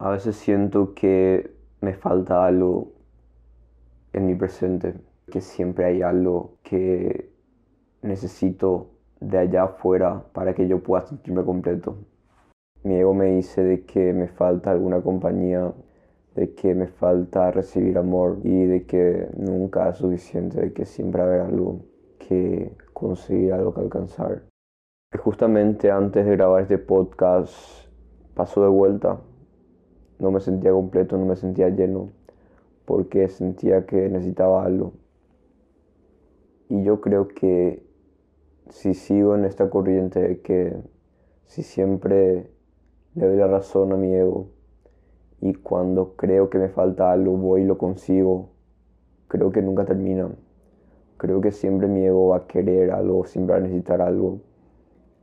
A veces siento que me falta algo en mi presente, que siempre hay algo que necesito de allá afuera para que yo pueda sentirme completo. Mi ego me dice de que me falta alguna compañía, de que me falta recibir amor y de que nunca es suficiente, de que siempre haber algo que conseguir, algo que alcanzar. Justamente antes de grabar este podcast pasó de vuelta. No me sentía completo, no me sentía lleno, porque sentía que necesitaba algo. Y yo creo que si sigo en esta corriente de que si siempre le doy la razón a mi ego y cuando creo que me falta algo voy y lo consigo, creo que nunca termina. Creo que siempre mi ego va a querer algo, siempre va a necesitar algo.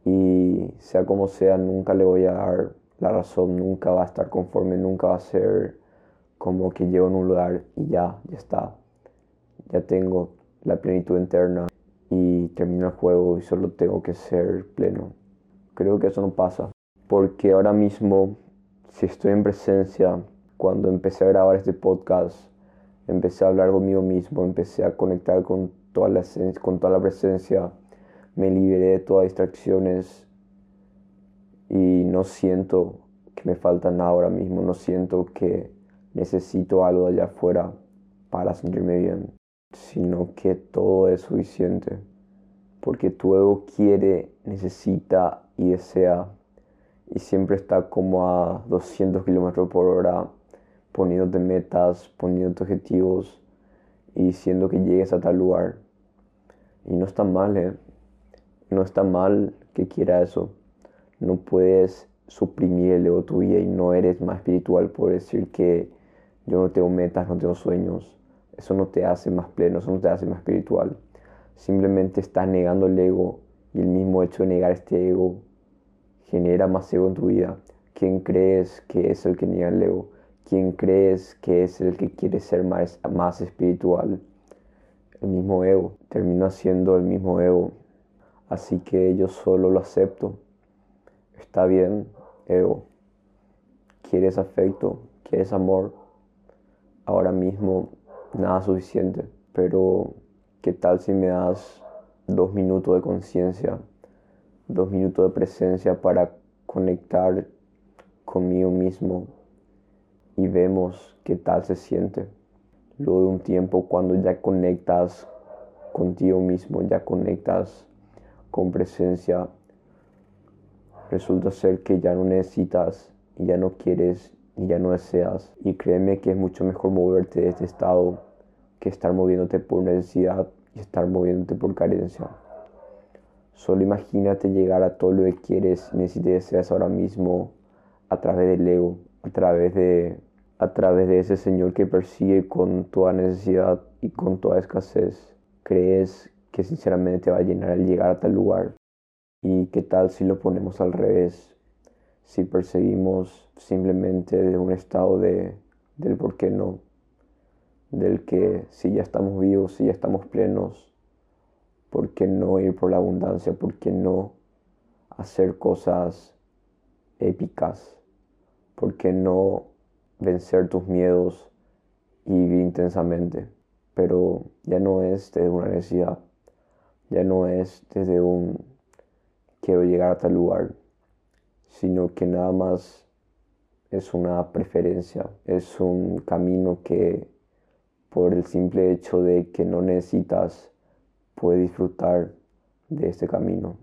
Y sea como sea, nunca le voy a dar la razón, nunca va a estar conforme, nunca va a ser como que llego en un lugar y ya, ya está. Ya tengo la plenitud interna y termino el juego y solo tengo que ser pleno. Creo que eso no pasa. Porque ahora mismo, si estoy en presencia, cuando empecé a grabar este podcast, empecé a hablar conmigo mismo, empecé a conectar con toda la, con toda la presencia, me liberé de todas distracciones y no siento que me falta ahora mismo, no siento que necesito algo allá afuera para sentirme bien sino que todo es suficiente. Porque tu ego quiere, necesita y desea. Y siempre está como a 200 kilómetros por hora poniéndote metas, poniéndote objetivos y diciendo que llegues a tal lugar. Y no está mal, ¿eh? No está mal que quiera eso. No puedes suprimir el ego tu vida y no eres más espiritual por decir que yo no tengo metas, no tengo sueños. Eso no te hace más pleno, eso no te hace más espiritual. Simplemente estás negando el ego y el mismo hecho de negar este ego genera más ego en tu vida. ¿Quién crees que es el que niega el ego? ¿Quién crees que es el que quiere ser más, más espiritual? El mismo ego. Termina siendo el mismo ego. Así que yo solo lo acepto. Está bien, ego. ¿Quieres afecto? ¿Quieres amor? Ahora mismo nada suficiente, pero ¿qué tal si me das dos minutos de conciencia, dos minutos de presencia para conectar conmigo mismo y vemos qué tal se siente? Luego de un tiempo cuando ya conectas contigo mismo, ya conectas con presencia, resulta ser que ya no necesitas y ya no quieres y ya no deseas. Y créeme que es mucho mejor moverte de este estado que estar moviéndote por necesidad y estar moviéndote por carencia. Solo imagínate llegar a todo lo que quieres y necesites deseas ahora mismo a través del ego, a través de, a través de ese Señor que persigue con toda necesidad y con toda escasez. Crees que sinceramente te va a llenar al llegar a tal lugar. ¿Y qué tal si lo ponemos al revés? Si perseguimos simplemente de un estado de, del por qué no, del que si ya estamos vivos, si ya estamos plenos, ¿por qué no ir por la abundancia? ¿Por qué no hacer cosas épicas? ¿Por qué no vencer tus miedos y vivir intensamente? Pero ya no es desde una necesidad, ya no es desde un quiero llegar a tal lugar, sino que nada más es una preferencia, es un camino que por el simple hecho de que no necesitas, puedes disfrutar de este camino.